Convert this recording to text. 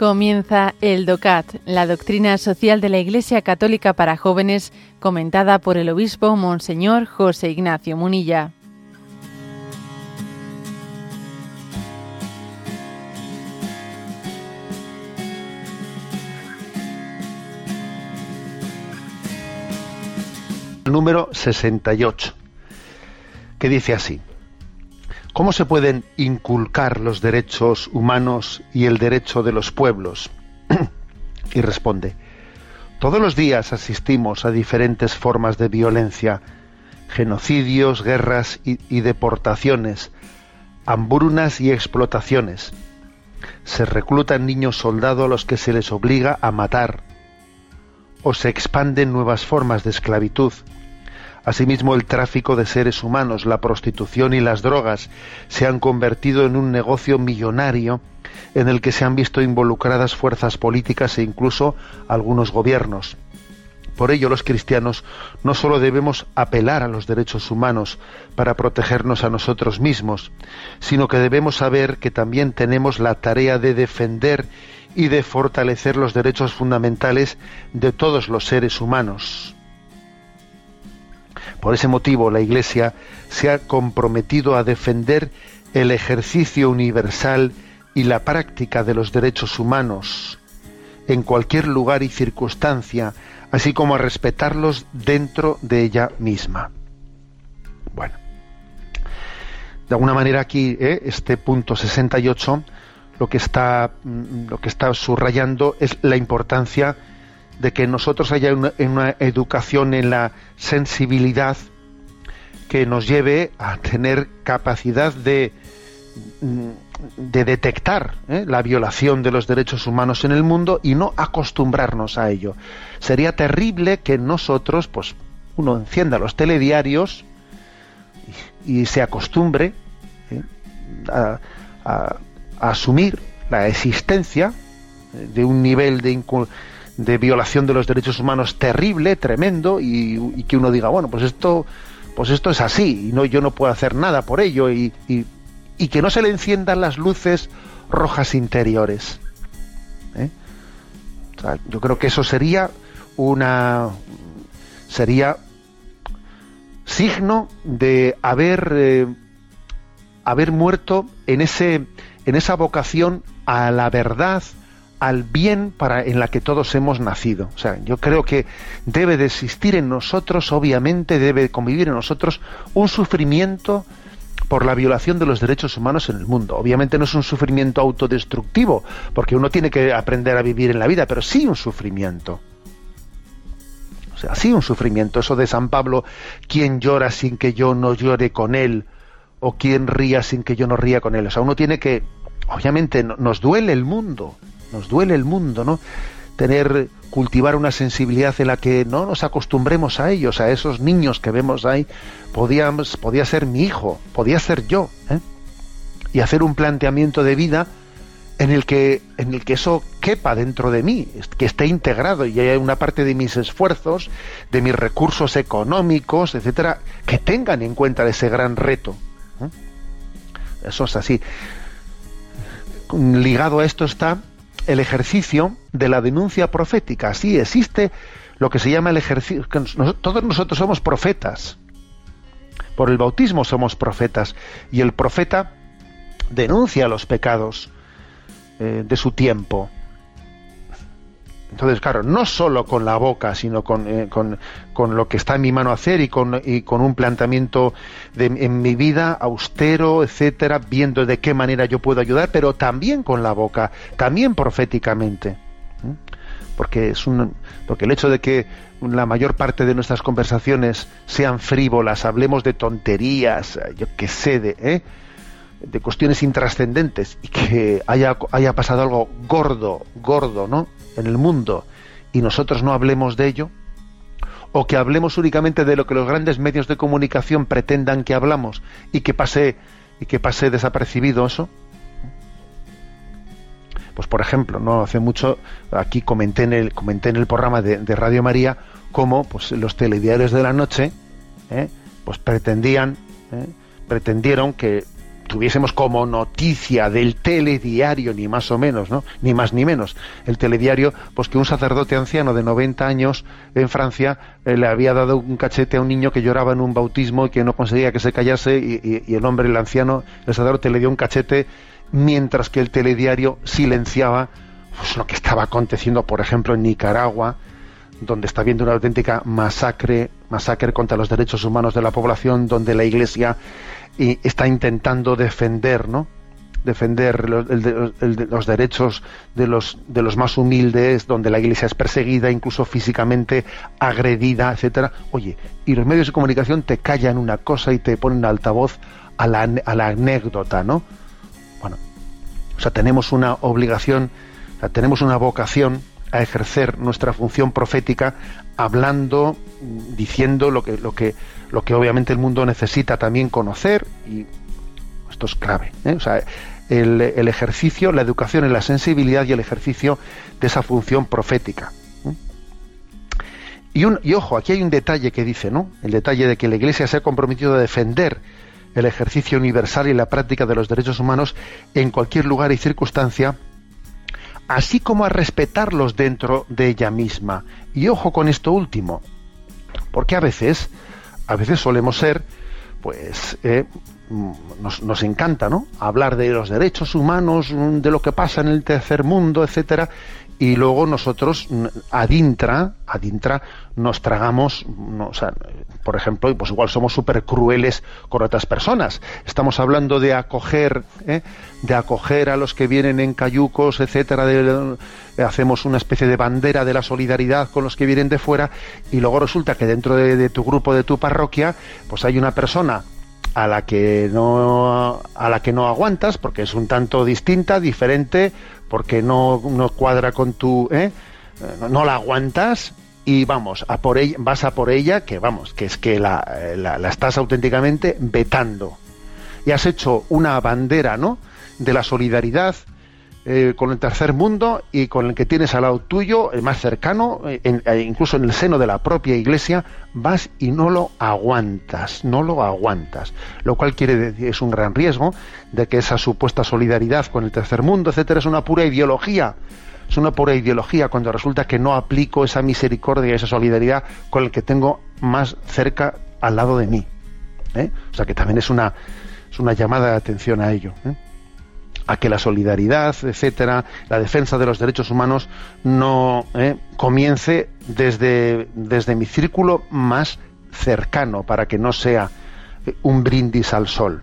Comienza el DOCAT, la doctrina social de la Iglesia Católica para jóvenes, comentada por el obispo Monseñor José Ignacio Munilla. Número 68, que dice así. ¿Cómo se pueden inculcar los derechos humanos y el derecho de los pueblos? y responde, todos los días asistimos a diferentes formas de violencia, genocidios, guerras y, deportaciones, hambrunas y explotaciones. Se reclutan niños soldados a los que se les obliga a matar, o se expanden nuevas formas de esclavitud Asimismo, el tráfico de seres humanos, la prostitución y las drogas se han convertido en un negocio millonario en el que se han visto involucradas fuerzas políticas e incluso algunos gobiernos. Por ello, los cristianos no solo debemos apelar a los derechos humanos para protegernos a nosotros mismos, sino que debemos saber que también tenemos la tarea de defender y de fortalecer los derechos fundamentales de todos los seres humanos. Por ese motivo, la Iglesia se ha comprometido a defender el ejercicio universal y la práctica de los derechos humanos en cualquier lugar y circunstancia, así como a respetarlos dentro de ella misma. Bueno, de alguna manera aquí ¿eh? este punto 68 lo que está mm, lo que está subrayando es la importancia de que nosotros haya una, educación en la sensibilidad que nos lleve a tener capacidad de, mm, de detectar ¿eh? la violación de los derechos humanos en el mundo y no acostumbrarnos a ello. Sería terrible que nosotros, pues, uno encienda los telediarios y, se acostumbre ¿eh? a, a, asumir la existencia de un nivel de, de violación de los derechos humanos terrible, tremendo, y, que uno diga, bueno, pues esto, pues esto es así, y no, yo no puedo hacer nada por ello, y, y, que no se le enciendan las luces rojas interiores. ¿eh? yo creo que eso sería una sería signo de haber eh, haber muerto en ese en esa vocación a la verdad al bien para en la que todos hemos nacido. O sea, yo creo que debe de existir en nosotros, obviamente, debe convivir en nosotros un sufrimiento por la violación de los derechos humanos en el mundo. Obviamente no es un sufrimiento autodestructivo, porque uno tiene que aprender a vivir en la vida, pero sí un sufrimiento. O sea, sí un sufrimiento. Eso de San Pablo, quien llora sin que yo no llore con él, o quien ría sin que yo no ría con él. O sea, uno tiene que, obviamente, nos duele el mundo, nos duele el mundo, ¿no? Tener, cultivar una sensibilidad en la que no nos acostumbremos a ellos, a esos niños que vemos ahí, podíamos, podía ser mi hijo, podía ser yo, ¿eh? y hacer un planteamiento de vida en el que en el que eso quepa dentro de mí, que esté integrado y haya una parte de mis esfuerzos, de mis recursos económicos, etcétera, que tengan en cuenta ese gran reto. ¿eh? Eso es así. Ligado a esto está el ejercicio de la denuncia profética. Sí, existe lo que se llama el ejercicio. Todos nosotros somos profetas. Por el bautismo somos profetas. Y el profeta denuncia los pecados eh, de su tiempo. Entonces, claro, no solo con la boca, sino con, eh, con, con, lo que está en mi mano hacer y con, y con un planteamiento de, en mi vida austero, etcétera, viendo de qué manera yo puedo ayudar, pero también con la boca, también proféticamente. Porque, es un, porque el hecho de que la mayor parte de nuestras conversaciones sean frívolas, hablemos de tonterías, yo qué sé, de, ¿eh? de cuestiones intrascendentes y que haya, haya pasado algo gordo, gordo, ¿no? En el mundo y nosotros no hablemos de ello, o que hablemos únicamente de lo que los grandes medios de comunicación pretendan que hablamos y que pase y que pase desapercibido eso. Pues por ejemplo, no hace mucho aquí comenté en el comenté en el programa de, Radio María cómo pues los telediarios de la noche ¿eh? pues pretendían ¿eh? pretendieron que tuviésemos como noticia del telediario, ni más o menos, ¿no? Ni más ni menos. El telediario, pues que un sacerdote anciano de 90 años en Francia eh, le había dado un cachete a un niño que lloraba en un bautismo y que no conseguía que se callase y, el hombre, el anciano, el sacerdote le dio un cachete mientras que el telediario silenciaba pues, lo que estaba aconteciendo, por ejemplo, en Nicaragua, donde está habiendo una auténtica masacre, masacre contra los derechos humanos de la población, donde la Iglesia está intentando defender, ¿no? defender los, derechos de los de los más humildes, donde la Iglesia es perseguida, incluso físicamente agredida, etcétera. Oye, y los medios de comunicación te callan una cosa y te ponen altavoz a la, a la anécdota, ¿no? Bueno, o sea, tenemos una obligación, tenemos una vocación a ejercer nuestra función profética hablando, diciendo lo que, lo que, lo que obviamente el mundo necesita también conocer y esto es clave. ¿eh? O sea, el, ejercicio, la educación en la sensibilidad y el ejercicio de esa función profética. ¿eh? Y, un, y ojo, aquí hay un detalle que dice, ¿no? El detalle de que la Iglesia se ha comprometido a defender el ejercicio universal y la práctica de los derechos humanos en cualquier lugar y circunstancia así como a respetarlos dentro de ella misma. Y ojo con esto último, porque a veces, a veces solemos ser, pues, eh, nos, nos, encanta, ¿no? Hablar de los derechos humanos, de lo que pasa en el tercer mundo, etcétera, y luego nosotros adintra, adintra nos tragamos, o sea, por ejemplo, pues igual somos súper crueles con otras personas. Estamos hablando de acoger, ¿eh? de acoger a los que vienen en cayucos, etcétera, hacemos una especie de bandera de la solidaridad con los que vienen de fuera y luego resulta que dentro de, de tu grupo, de tu parroquia, pues hay una persona a la que no a la que no aguantas porque es un tanto distinta, diferente, porque no, no cuadra con tu ¿eh? no la aguantas y vamos a por ella, vas a por ella que vamos que es que la, la, la estás auténticamente vetando y has hecho una bandera no de la solidaridad eh, con el tercer mundo y con el que tienes al lado tuyo, el más cercano, eh, eh, incluso en el seno de la propia iglesia, vas y no lo aguantas, no lo aguantas. Lo cual quiere decir, es un gran riesgo de que esa supuesta solidaridad con el tercer mundo, etcétera, es una pura ideología. Es una pura ideología cuando resulta que no aplico esa misericordia, esa solidaridad con el que tengo más cerca al lado de mí. O sea que también es una, es una llamada de atención a ello a que la solidaridad, etcétera, la defensa de los derechos humanos no eh, comience desde, desde mi círculo más cercano, para que no sea eh, un brindis al sol.